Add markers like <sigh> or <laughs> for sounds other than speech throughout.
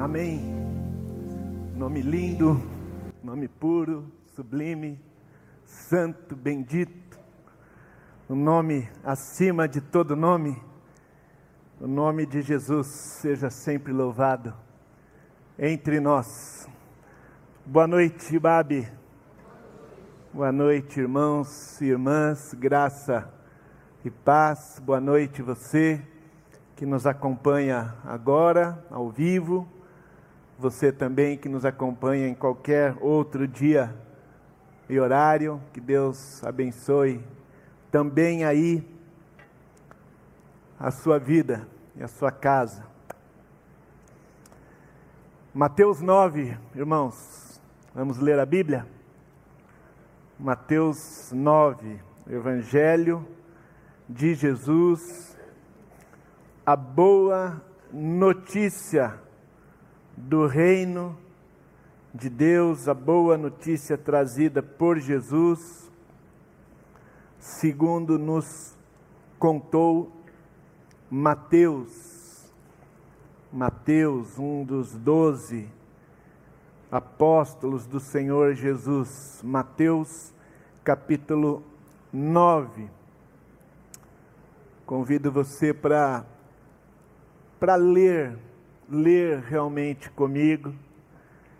Amém. Nome lindo, nome puro, sublime, santo, bendito. O nome acima de todo nome. O nome de Jesus seja sempre louvado entre nós. Boa noite, Babi. Boa noite, irmãos e irmãs. Graça e paz. Boa noite, você que nos acompanha agora, ao vivo. Você também que nos acompanha em qualquer outro dia e horário. Que Deus abençoe também aí a sua vida e a sua casa. Mateus 9, irmãos, vamos ler a Bíblia? Mateus 9, Evangelho de Jesus, a boa notícia do reino de Deus, a boa notícia trazida por Jesus, segundo nos contou Mateus, Mateus, um dos doze apóstolos do Senhor Jesus, Mateus capítulo 9. Convido você para para ler, ler realmente comigo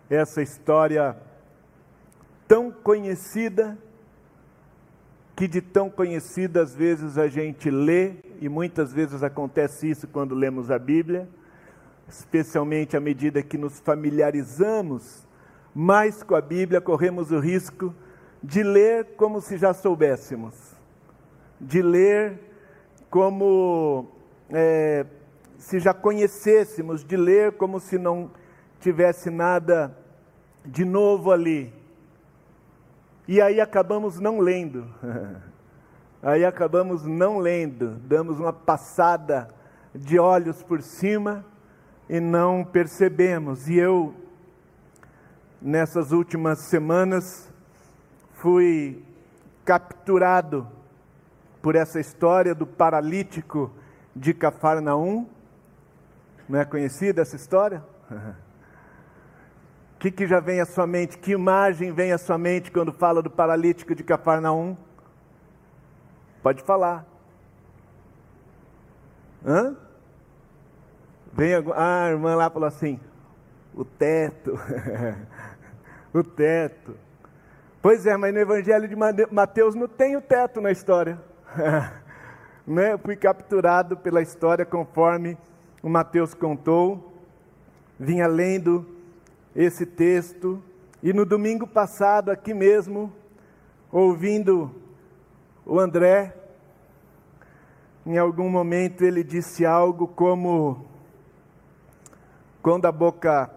essa história tão conhecida que de tão conhecida às vezes a gente lê, e muitas vezes acontece isso quando lemos a Bíblia, especialmente à medida que nos familiarizamos mais com a Bíblia, corremos o risco de ler como se já soubéssemos, de ler como é, se já conhecêssemos, de ler como se não tivesse nada de novo ali. E aí acabamos não lendo. <laughs> Aí acabamos não lendo, damos uma passada de olhos por cima e não percebemos. E eu, nessas últimas semanas, fui capturado por essa história do paralítico de Cafarnaum. Não é conhecida essa história? <laughs> que, que já vem à sua mente? Que imagem vem à sua mente quando fala do paralítico de Cafarnaum? Pode falar. Hã? Vem a, ah, a irmã lá falou assim: o teto. <laughs> o teto. Pois é, mas no Evangelho de Mateus não tem o teto na história. <laughs> né? Fui capturado pela história conforme o Mateus contou. Vinha lendo esse texto e no domingo passado, aqui mesmo, ouvindo o André, em algum momento ele disse algo como: quando a boca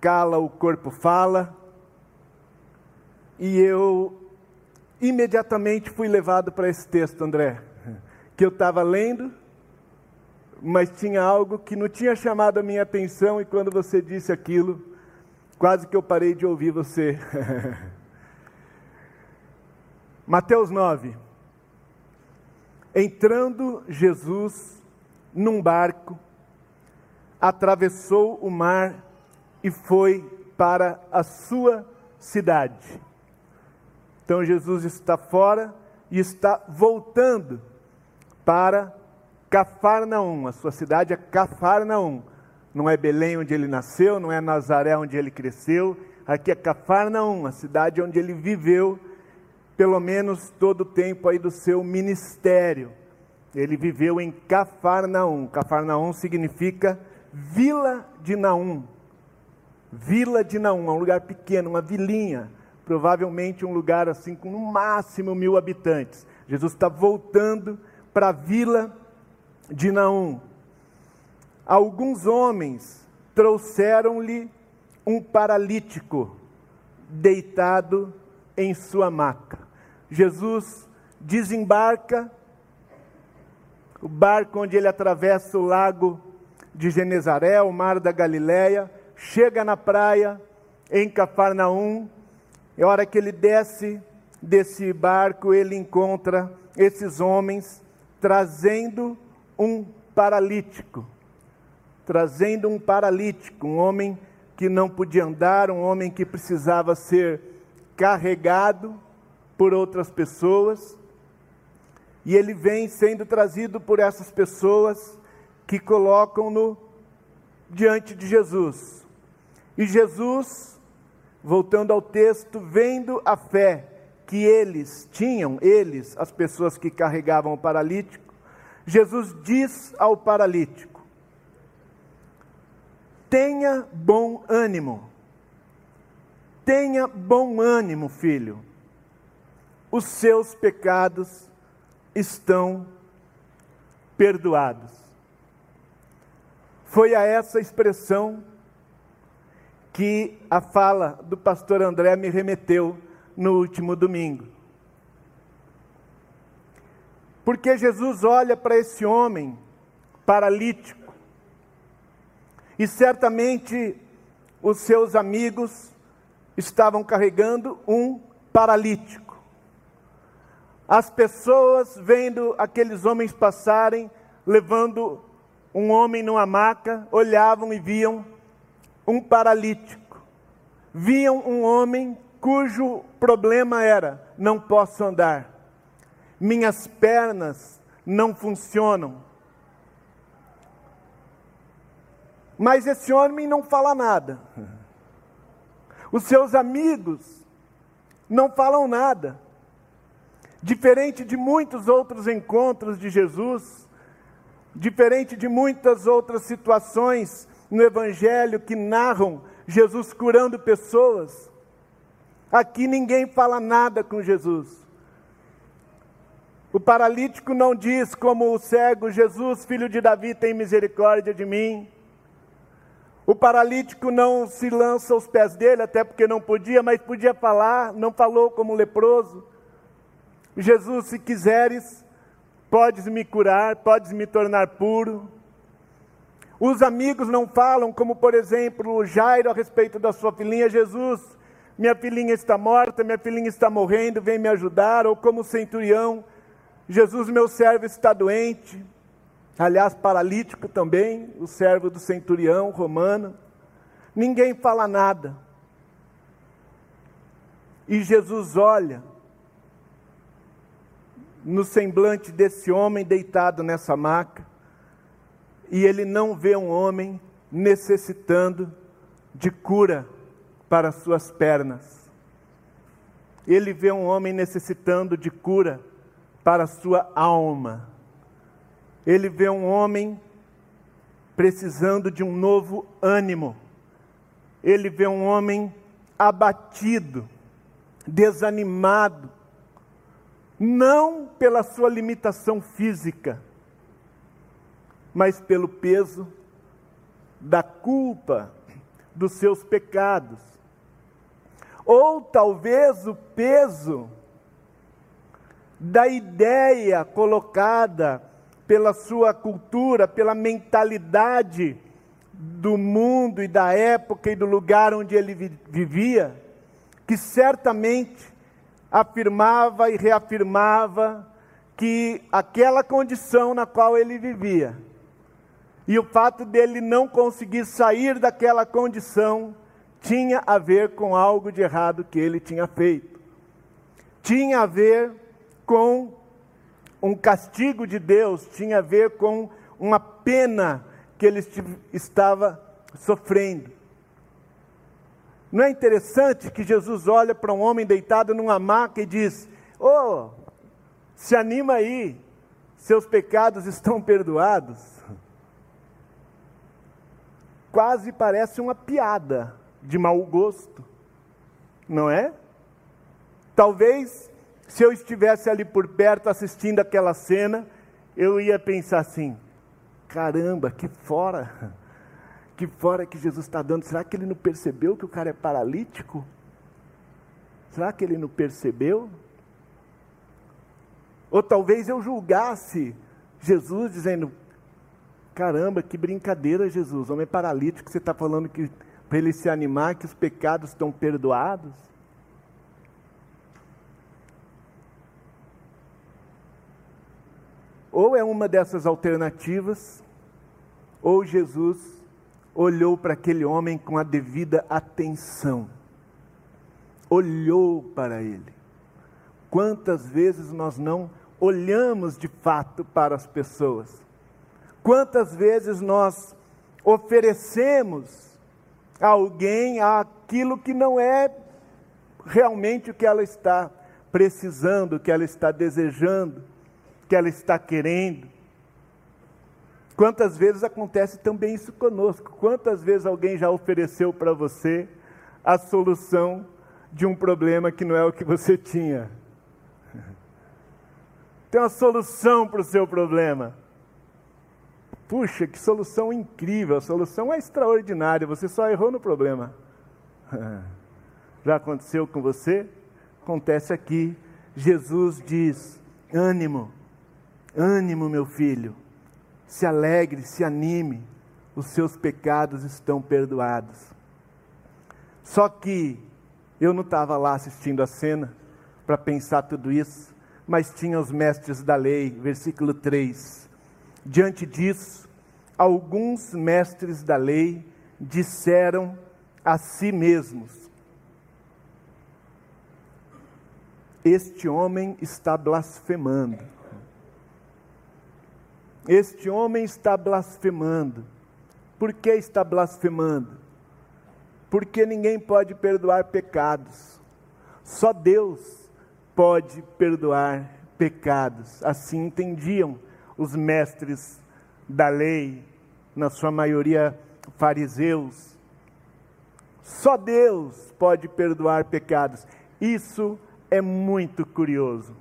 cala, o corpo fala, e eu imediatamente fui levado para esse texto, André, que eu estava lendo, mas tinha algo que não tinha chamado a minha atenção, e quando você disse aquilo, Quase que eu parei de ouvir você. <laughs> Mateus 9. Entrando Jesus num barco, atravessou o mar e foi para a sua cidade. Então Jesus está fora e está voltando para Cafarnaum. A sua cidade é Cafarnaum não é Belém onde ele nasceu, não é Nazaré onde ele cresceu, aqui é Cafarnaum, a cidade onde ele viveu pelo menos todo o tempo aí do seu ministério. Ele viveu em Cafarnaum. Cafarnaum significa Vila de Naum. Vila de Naum, é um lugar pequeno, uma vilinha, provavelmente um lugar assim com no máximo mil habitantes. Jesus está voltando para a Vila de Naum alguns homens trouxeram-lhe um paralítico deitado em sua maca. Jesus desembarca o barco onde ele atravessa o lago de Genezaré, o mar da Galileia, chega na praia em Cafarnaum, e a hora que ele desce desse barco, ele encontra esses homens trazendo um paralítico trazendo um paralítico, um homem que não podia andar, um homem que precisava ser carregado por outras pessoas. E ele vem sendo trazido por essas pessoas que colocam-no diante de Jesus. E Jesus, voltando ao texto, vendo a fé que eles tinham, eles, as pessoas que carregavam o paralítico, Jesus diz ao paralítico: Tenha bom ânimo, tenha bom ânimo, filho, os seus pecados estão perdoados. Foi a essa expressão que a fala do pastor André me remeteu no último domingo. Porque Jesus olha para esse homem paralítico e certamente os seus amigos estavam carregando um paralítico. As pessoas vendo aqueles homens passarem, levando um homem numa maca, olhavam e viam um paralítico. Viam um homem cujo problema era: não posso andar, minhas pernas não funcionam. Mas esse homem não fala nada. Os seus amigos não falam nada. Diferente de muitos outros encontros de Jesus, diferente de muitas outras situações no Evangelho que narram Jesus curando pessoas, aqui ninguém fala nada com Jesus. O paralítico não diz como o cego: Jesus, filho de Davi, tem misericórdia de mim. O paralítico não se lança aos pés dele, até porque não podia, mas podia falar, não falou como leproso. Jesus, se quiseres, podes me curar, podes me tornar puro. Os amigos não falam, como por exemplo Jairo a respeito da sua filhinha, Jesus, minha filhinha está morta, minha filhinha está morrendo, vem me ajudar, ou como o centurião, Jesus, meu servo está doente, aliás, paralítico também, o servo do centurião romano. Ninguém fala nada. E Jesus olha no semblante desse homem deitado nessa maca, e ele não vê um homem necessitando de cura para suas pernas. Ele vê um homem necessitando de cura para sua alma. Ele vê um homem precisando de um novo ânimo. Ele vê um homem abatido, desanimado, não pela sua limitação física, mas pelo peso da culpa dos seus pecados. Ou talvez o peso da ideia colocada pela sua cultura, pela mentalidade do mundo e da época e do lugar onde ele vivia, que certamente afirmava e reafirmava que aquela condição na qual ele vivia e o fato dele não conseguir sair daquela condição tinha a ver com algo de errado que ele tinha feito. Tinha a ver com um castigo de Deus, tinha a ver com uma pena que ele estava sofrendo. Não é interessante que Jesus olha para um homem deitado numa maca e diz: Oh, se anima aí, seus pecados estão perdoados. Quase parece uma piada de mau gosto, não é? Talvez, se eu estivesse ali por perto assistindo aquela cena, eu ia pensar assim: caramba, que fora! que fora que Jesus está dando. Será que ele não percebeu que o cara é paralítico? Será que ele não percebeu? Ou talvez eu julgasse Jesus dizendo: caramba, que brincadeira, Jesus, homem paralítico, você está falando que para ele se animar, que os pecados estão perdoados? Ou é uma dessas alternativas, ou Jesus olhou para aquele homem com a devida atenção. Olhou para ele. Quantas vezes nós não olhamos de fato para as pessoas? Quantas vezes nós oferecemos a alguém aquilo que não é realmente o que ela está precisando, o que ela está desejando, que ela está querendo? Quantas vezes acontece também isso conosco? Quantas vezes alguém já ofereceu para você a solução de um problema que não é o que você tinha? <laughs> Tem uma solução para o seu problema. Puxa, que solução incrível, a solução é extraordinária, você só errou no problema. <laughs> Já aconteceu com você? Acontece aqui. Jesus diz: ânimo, ânimo, meu filho, se alegre, se anime, os seus pecados estão perdoados. Só que eu não estava lá assistindo a cena para pensar tudo isso, mas tinha os mestres da lei, versículo 3. Diante disso, alguns mestres da lei disseram a si mesmos: Este homem está blasfemando. Este homem está blasfemando. Por que está blasfemando? Porque ninguém pode perdoar pecados. Só Deus pode perdoar pecados. Assim entendiam os mestres da lei, na sua maioria fariseus. Só Deus pode perdoar pecados. Isso é muito curioso.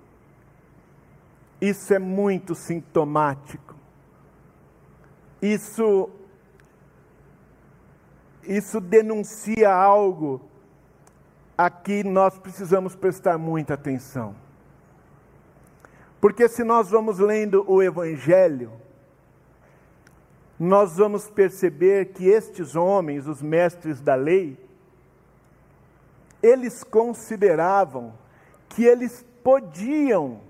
Isso é muito sintomático. Isso isso denuncia algo a que nós precisamos prestar muita atenção. Porque se nós vamos lendo o evangelho, nós vamos perceber que estes homens, os mestres da lei, eles consideravam que eles podiam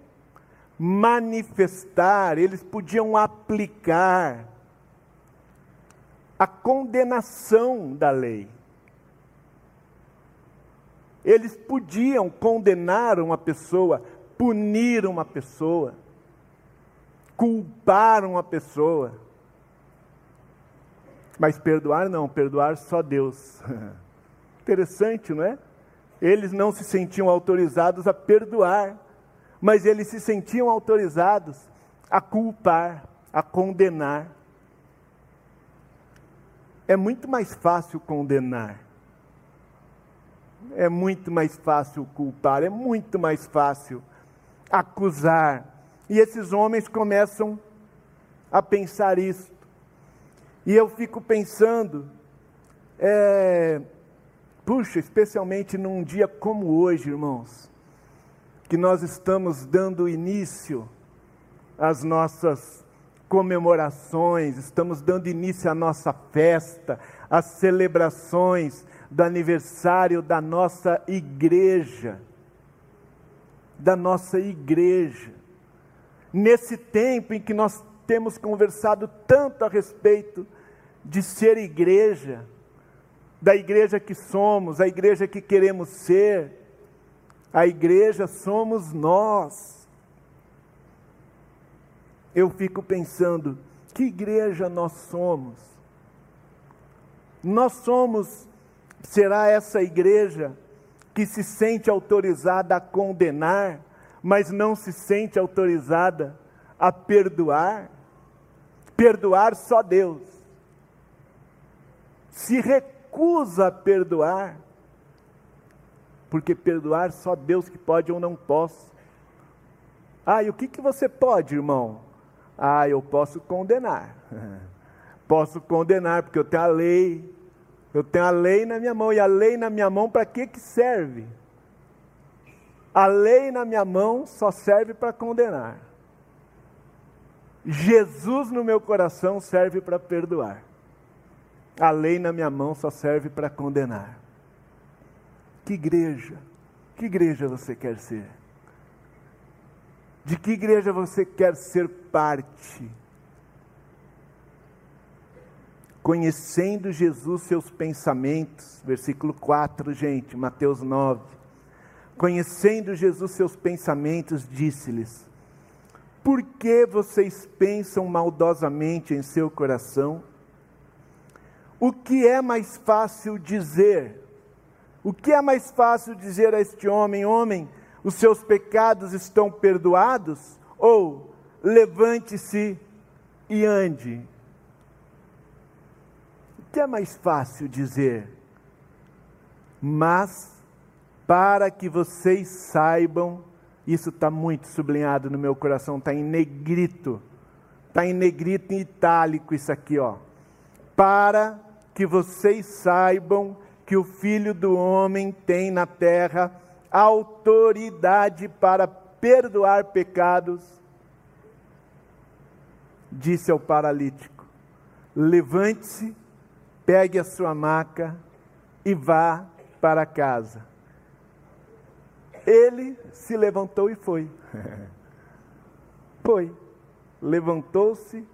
manifestar, eles podiam aplicar a condenação da lei. Eles podiam condenar uma pessoa, punir uma pessoa, culpar uma pessoa. Mas perdoar não, perdoar só Deus. <laughs> Interessante, não é? Eles não se sentiam autorizados a perdoar mas eles se sentiam autorizados a culpar, a condenar. É muito mais fácil condenar. É muito mais fácil culpar, é muito mais fácil acusar. E esses homens começam a pensar isso. E eu fico pensando, é, puxa, especialmente num dia como hoje, irmãos, que nós estamos dando início às nossas comemorações, estamos dando início à nossa festa, às celebrações do aniversário da nossa igreja. Da nossa igreja. Nesse tempo em que nós temos conversado tanto a respeito de ser igreja, da igreja que somos, a igreja que queremos ser, a igreja somos nós. Eu fico pensando, que igreja nós somos? Nós somos, será essa igreja que se sente autorizada a condenar, mas não se sente autorizada a perdoar? Perdoar só Deus. Se recusa a perdoar, porque perdoar só Deus que pode, eu não posso. Ah, e o que, que você pode, irmão? Ah, eu posso condenar. <laughs> posso condenar, porque eu tenho a lei. Eu tenho a lei na minha mão. E a lei na minha mão, para que, que serve? A lei na minha mão só serve para condenar. Jesus no meu coração serve para perdoar. A lei na minha mão só serve para condenar. Que igreja? Que igreja você quer ser? De que igreja você quer ser parte? conhecendo Jesus seus pensamentos, versículo 4, gente, Mateus 9. Conhecendo Jesus seus pensamentos, disse-lhes: Por que vocês pensam maldosamente em seu coração? O que é mais fácil dizer? O que é mais fácil dizer a este homem: Homem, os seus pecados estão perdoados? Ou levante-se e ande? O que é mais fácil dizer? Mas, para que vocês saibam, isso está muito sublinhado no meu coração, está em negrito, está em negrito em itálico isso aqui, ó. Para que vocês saibam que o Filho do Homem tem na terra autoridade para perdoar pecados, disse ao paralítico: levante-se, pegue a sua maca e vá para casa. Ele se levantou e foi. <laughs> Foi. Levantou-se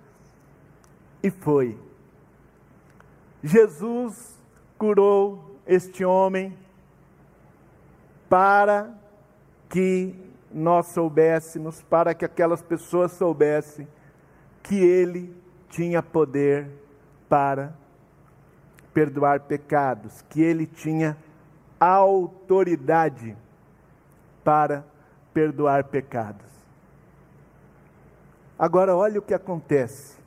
e foi. Jesus curou este homem para que nós soubéssemos, para que aquelas pessoas soubessem que ele tinha poder para perdoar pecados, que ele tinha autoridade para perdoar pecados. Agora, olha o que acontece.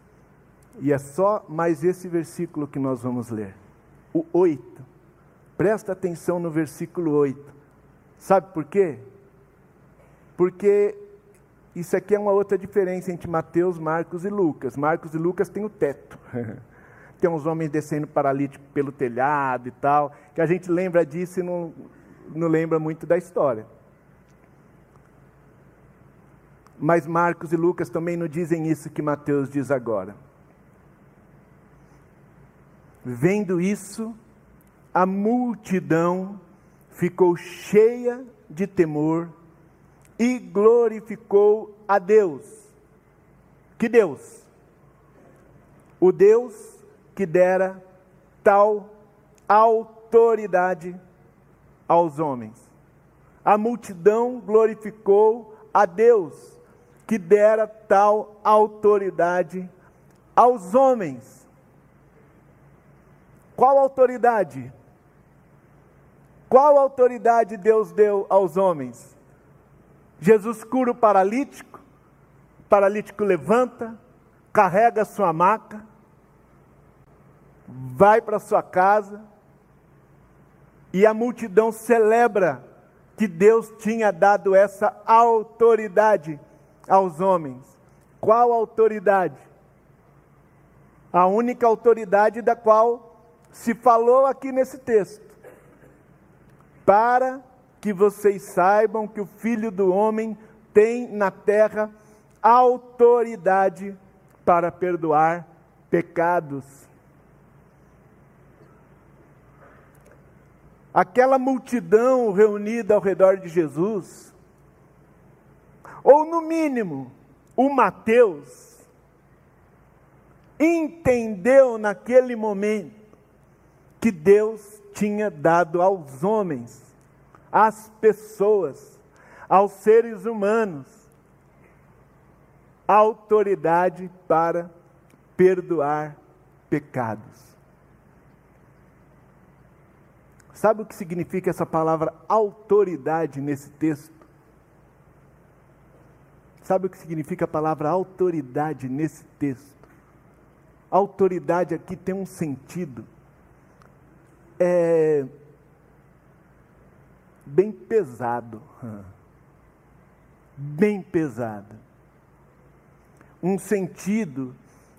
E é só mais esse versículo que nós vamos ler. O 8. Presta atenção no versículo 8. Sabe por quê? Porque isso aqui é uma outra diferença entre Mateus, Marcos e Lucas. Marcos e Lucas têm o teto. <laughs> Tem uns homens descendo paralítico pelo telhado e tal, que a gente lembra disso e não, não lembra muito da história. Mas Marcos e Lucas também não dizem isso que Mateus diz agora. Vendo isso, a multidão ficou cheia de temor e glorificou a Deus. Que Deus? O Deus que dera tal autoridade aos homens. A multidão glorificou a Deus que dera tal autoridade aos homens. Qual autoridade? Qual autoridade Deus deu aos homens? Jesus cura o paralítico, o paralítico levanta, carrega sua maca, vai para sua casa, e a multidão celebra que Deus tinha dado essa autoridade aos homens. Qual autoridade? A única autoridade da qual se falou aqui nesse texto, para que vocês saibam que o Filho do Homem tem na terra autoridade para perdoar pecados. Aquela multidão reunida ao redor de Jesus, ou no mínimo, o Mateus, entendeu naquele momento que Deus tinha dado aos homens, às pessoas, aos seres humanos, autoridade para perdoar pecados. Sabe o que significa essa palavra autoridade nesse texto? Sabe o que significa a palavra autoridade nesse texto? Autoridade aqui tem um sentido é bem pesado. Bem pesado. Um sentido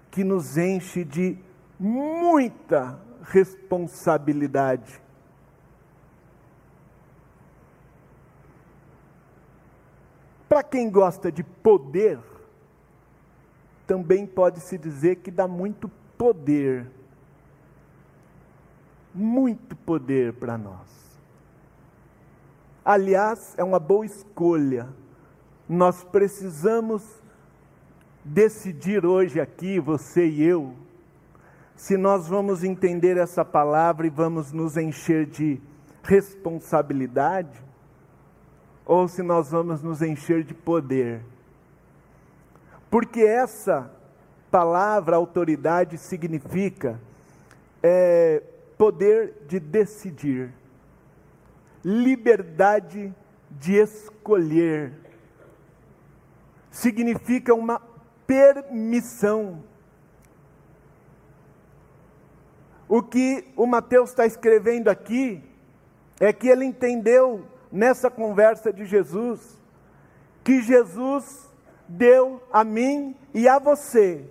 que nos enche de muita responsabilidade. Para quem gosta de poder, também pode-se dizer que dá muito poder muito poder para nós. Aliás, é uma boa escolha. Nós precisamos decidir hoje aqui, você e eu, se nós vamos entender essa palavra e vamos nos encher de responsabilidade, ou se nós vamos nos encher de poder. Porque essa palavra autoridade significa é, poder de decidir, liberdade de escolher, significa uma permissão. O que o Mateus está escrevendo aqui é que ele entendeu nessa conversa de Jesus que Jesus deu a mim e a você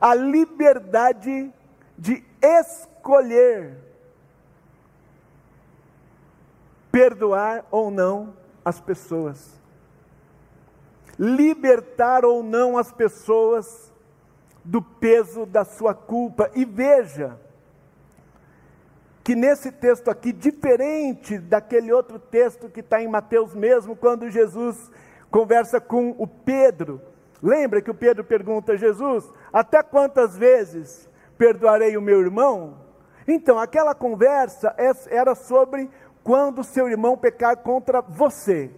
a liberdade de escolher perdoar ou não as pessoas, libertar ou não as pessoas do peso da sua culpa. E veja que nesse texto aqui, diferente daquele outro texto que está em Mateus mesmo, quando Jesus conversa com o Pedro, lembra que o Pedro pergunta a Jesus: Até quantas vezes perdoarei o meu irmão? Então, aquela conversa é, era sobre quando seu irmão pecar contra você.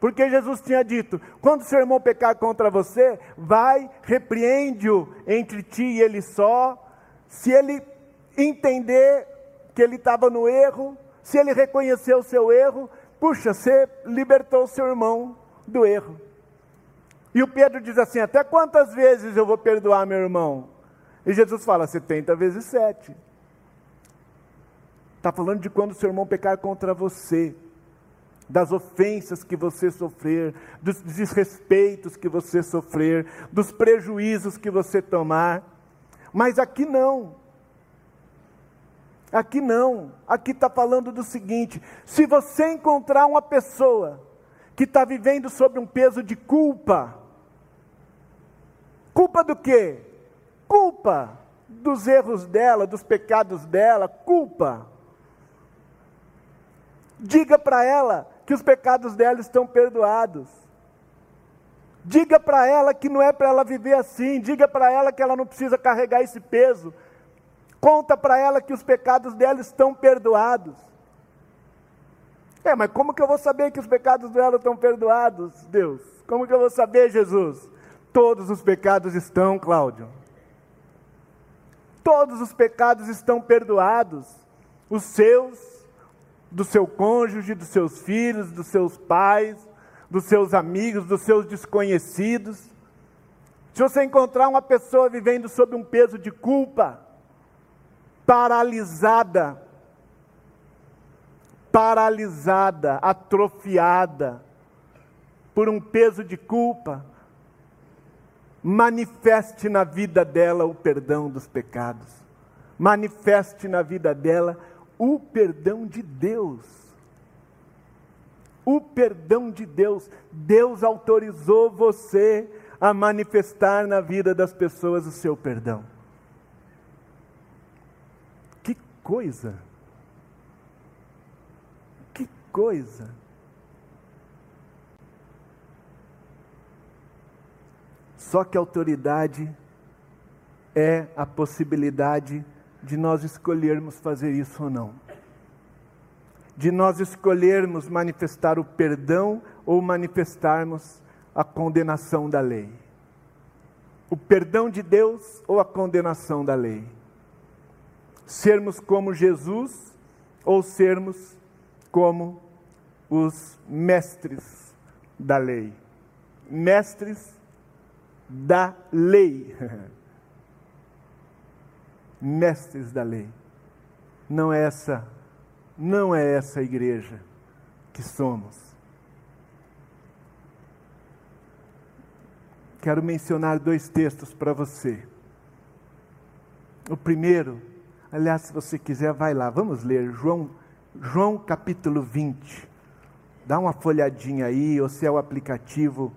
Porque Jesus tinha dito: quando seu irmão pecar contra você, vai, repreende-o entre ti e ele só. Se ele entender que ele estava no erro, se ele reconhecer o seu erro, puxa, você libertou o seu irmão do erro. E o Pedro diz assim: Até quantas vezes eu vou perdoar meu irmão? E Jesus fala: 70 vezes 7. Está falando de quando o seu irmão pecar contra você das ofensas que você sofrer, dos desrespeitos que você sofrer, dos prejuízos que você tomar. Mas aqui não. Aqui não. Aqui está falando do seguinte: se você encontrar uma pessoa que está vivendo sob um peso de culpa, culpa do quê? Culpa dos erros dela, dos pecados dela, culpa. Diga para ela que os pecados dela estão perdoados. Diga para ela que não é para ela viver assim, diga para ela que ela não precisa carregar esse peso. Conta para ela que os pecados dela estão perdoados. É, mas como que eu vou saber que os pecados dela estão perdoados, Deus? Como que eu vou saber, Jesus? Todos os pecados estão, Cláudio. Todos os pecados estão perdoados. Os seus, do seu cônjuge, dos seus filhos, dos seus pais, dos seus amigos, dos seus desconhecidos. Se você encontrar uma pessoa vivendo sob um peso de culpa, paralisada, paralisada, atrofiada por um peso de culpa, manifeste na vida dela o perdão dos pecados, manifeste na vida dela o perdão de Deus. O perdão de Deus. Deus autorizou você a manifestar na vida das pessoas o seu perdão. Que coisa! Que coisa! Só que autoridade é a possibilidade de nós escolhermos fazer isso ou não. De nós escolhermos manifestar o perdão ou manifestarmos a condenação da lei. O perdão de Deus ou a condenação da lei. Sermos como Jesus ou sermos como os mestres da lei. Mestres da lei. <laughs> mestres da lei. Não é essa, não é essa igreja que somos. Quero mencionar dois textos para você. O primeiro, aliás, se você quiser, vai lá, vamos ler João, João capítulo 20. Dá uma folhadinha aí, ou se é o aplicativo,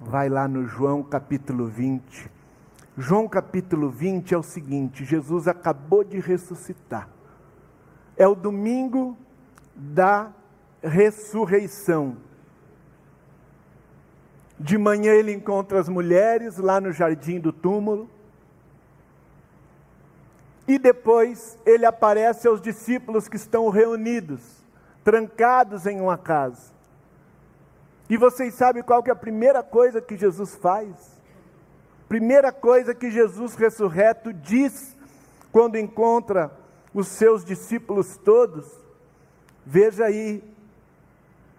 vai lá no João capítulo 20. João capítulo 20 é o seguinte: Jesus acabou de ressuscitar. É o domingo da ressurreição. De manhã ele encontra as mulheres lá no jardim do túmulo. E depois ele aparece aos discípulos que estão reunidos, trancados em uma casa. E vocês sabem qual que é a primeira coisa que Jesus faz? Primeira coisa que Jesus ressurreto diz quando encontra os seus discípulos todos. Veja aí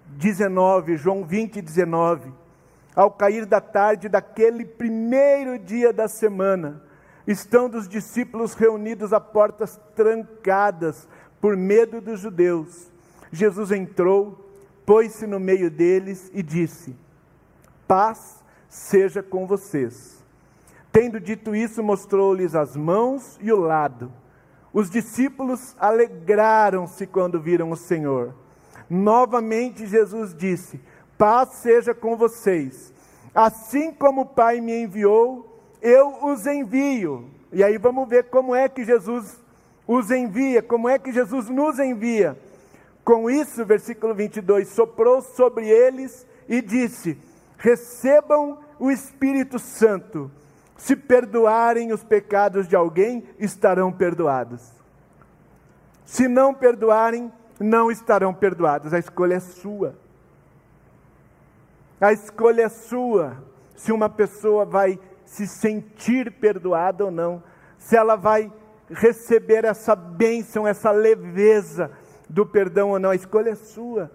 19, João 20, 19. Ao cair da tarde daquele primeiro dia da semana, estando os discípulos reunidos a portas trancadas por medo dos judeus. Jesus entrou, pôs-se no meio deles e disse: Paz seja com vocês. Tendo dito isso, mostrou-lhes as mãos e o lado. Os discípulos alegraram-se quando viram o Senhor. Novamente Jesus disse: Paz seja com vocês. Assim como o Pai me enviou, eu os envio. E aí vamos ver como é que Jesus os envia, como é que Jesus nos envia. Com isso, versículo 22, soprou sobre eles e disse: Recebam o Espírito Santo. Se perdoarem os pecados de alguém, estarão perdoados. Se não perdoarem, não estarão perdoados. A escolha é sua. A escolha é sua. Se uma pessoa vai se sentir perdoada ou não, se ela vai receber essa bênção, essa leveza do perdão ou não, a escolha é sua.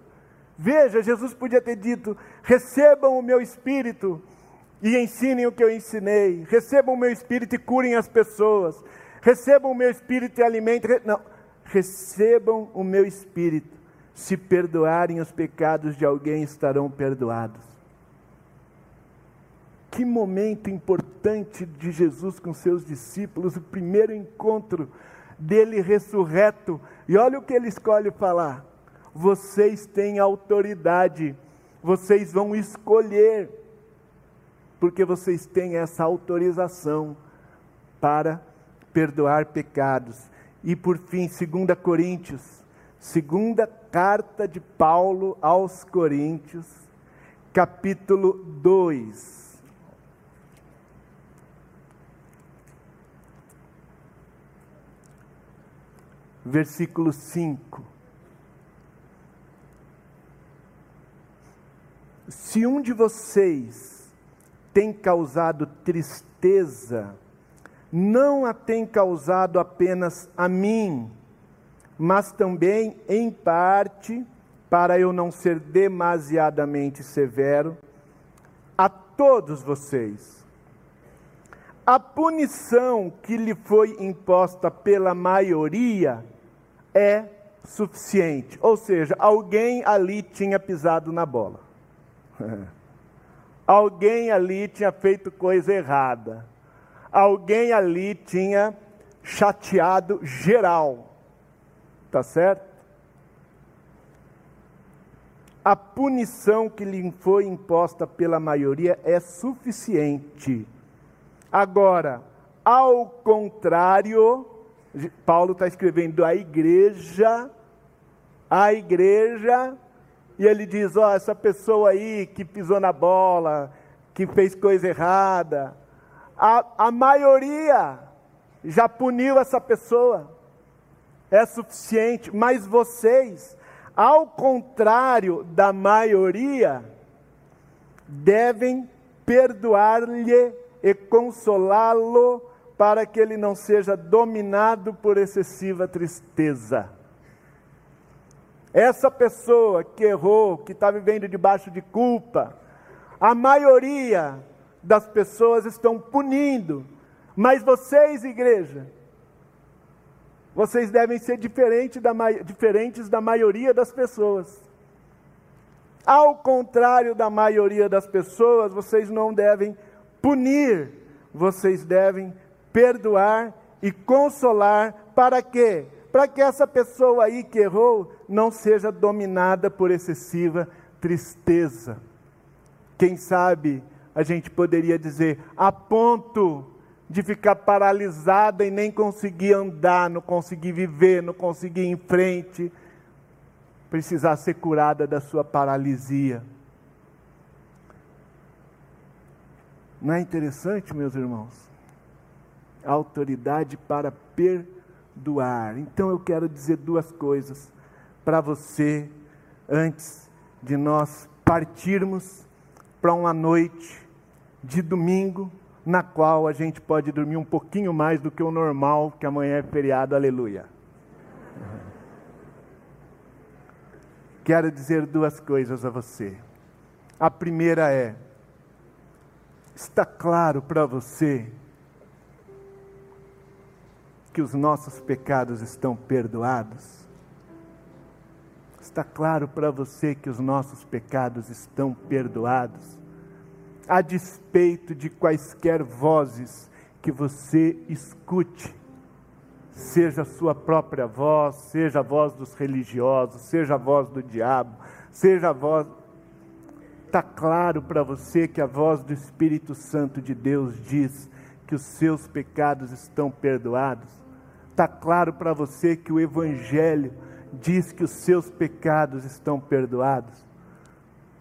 Veja, Jesus podia ter dito: recebam o meu espírito e ensinem o que eu ensinei, recebam o meu espírito e curem as pessoas, recebam o meu espírito e alimentem. Não recebam o meu espírito. Se perdoarem os pecados de alguém, estarão perdoados. Que momento importante de Jesus com seus discípulos, o primeiro encontro dele ressurreto. E olha o que ele escolhe falar: vocês têm autoridade, vocês vão escolher, porque vocês têm essa autorização para perdoar pecados. E por fim, 2 Coríntios, segunda carta de Paulo aos Coríntios, capítulo 2. Versículo 5. Se um de vocês tem causado tristeza, não a tem causado apenas a mim, mas também, em parte, para eu não ser demasiadamente severo, a todos vocês. A punição que lhe foi imposta pela maioria é suficiente, ou seja, alguém ali tinha pisado na bola. <laughs> alguém ali tinha feito coisa errada alguém ali tinha chateado geral. Tá certo? A punição que lhe foi imposta pela maioria é suficiente. Agora, ao contrário, Paulo está escrevendo a igreja, a igreja, e ele diz: ó, oh, essa pessoa aí que pisou na bola, que fez coisa errada, a, a maioria já puniu essa pessoa, é suficiente, mas vocês, ao contrário da maioria, devem perdoar-lhe e consolá-lo para que ele não seja dominado por excessiva tristeza. Essa pessoa que errou, que está vivendo debaixo de culpa, a maioria das pessoas estão punindo. Mas vocês, igreja, vocês devem ser diferente da, diferentes da maioria das pessoas. Ao contrário da maioria das pessoas, vocês não devem punir, vocês devem perdoar e consolar. Para quê? Para que essa pessoa aí que errou não seja dominada por excessiva tristeza. Quem sabe a gente poderia dizer, a ponto de ficar paralisada e nem conseguir andar, não conseguir viver, não conseguir ir em frente, precisar ser curada da sua paralisia. Não é interessante, meus irmãos? Autoridade para perdoar do ar. Então eu quero dizer duas coisas para você antes de nós partirmos para uma noite de domingo, na qual a gente pode dormir um pouquinho mais do que o normal, que amanhã é feriado, aleluia. Quero dizer duas coisas a você. A primeira é: está claro para você que os nossos pecados estão perdoados? Está claro para você que os nossos pecados estão perdoados? A despeito de quaisquer vozes que você escute, seja a sua própria voz, seja a voz dos religiosos, seja a voz do diabo, seja a voz. Está claro para você que a voz do Espírito Santo de Deus diz que os seus pecados estão perdoados? Está claro para você que o Evangelho diz que os seus pecados estão perdoados.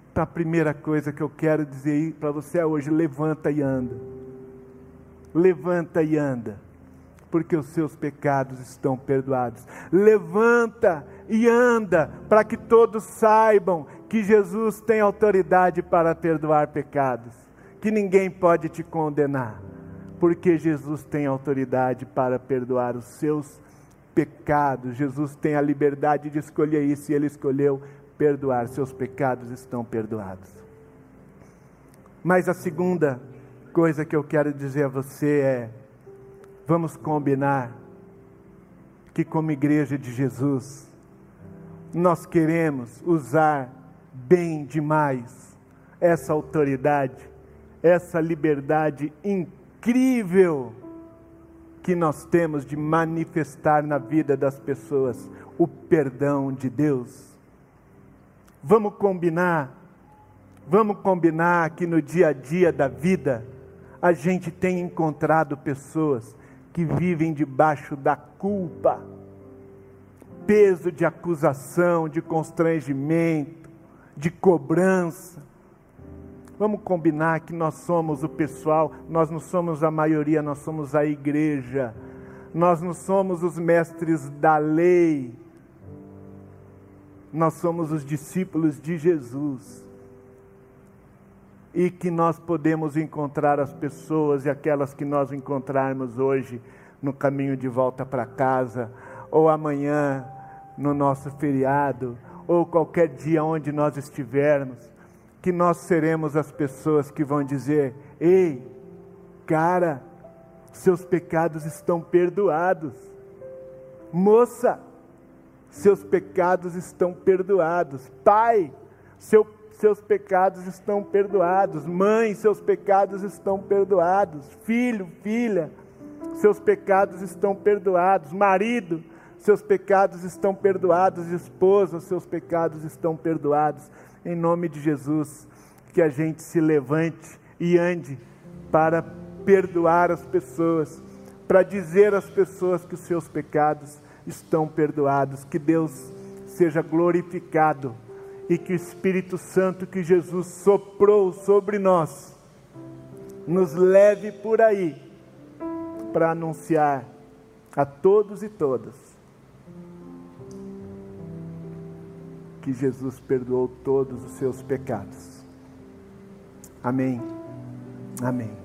Então, a primeira coisa que eu quero dizer para você hoje: levanta e anda. Levanta e anda, porque os seus pecados estão perdoados. Levanta e anda, para que todos saibam que Jesus tem autoridade para perdoar pecados, que ninguém pode te condenar, porque Jesus tem autoridade para perdoar os seus pecados. Jesus tem a liberdade de escolher isso e ele escolheu perdoar. Seus pecados estão perdoados. Mas a segunda coisa que eu quero dizer a você é: vamos combinar que, como igreja de Jesus, nós queremos usar bem demais essa autoridade, essa liberdade incrível que nós temos de manifestar na vida das pessoas o perdão de Deus. Vamos combinar, vamos combinar que no dia a dia da vida a gente tem encontrado pessoas que vivem debaixo da culpa, peso de acusação, de constrangimento, de cobrança Vamos combinar que nós somos o pessoal, nós não somos a maioria, nós somos a igreja. Nós não somos os mestres da lei. Nós somos os discípulos de Jesus. E que nós podemos encontrar as pessoas e aquelas que nós encontrarmos hoje no caminho de volta para casa, ou amanhã no nosso feriado, ou qualquer dia onde nós estivermos que nós seremos as pessoas que vão dizer: ei, cara, seus pecados estão perdoados. Moça, seus pecados estão perdoados. Pai, seu, seus pecados estão perdoados. Mãe, seus pecados estão perdoados. Filho, filha, seus pecados estão perdoados. Marido, seus pecados estão perdoados. Esposa, seus pecados estão perdoados em nome de Jesus, que a gente se levante e ande para perdoar as pessoas, para dizer às pessoas que os seus pecados estão perdoados, que Deus seja glorificado e que o Espírito Santo que Jesus soprou sobre nós nos leve por aí para anunciar a todos e todas que Jesus perdoou todos os seus pecados. Amém. Amém.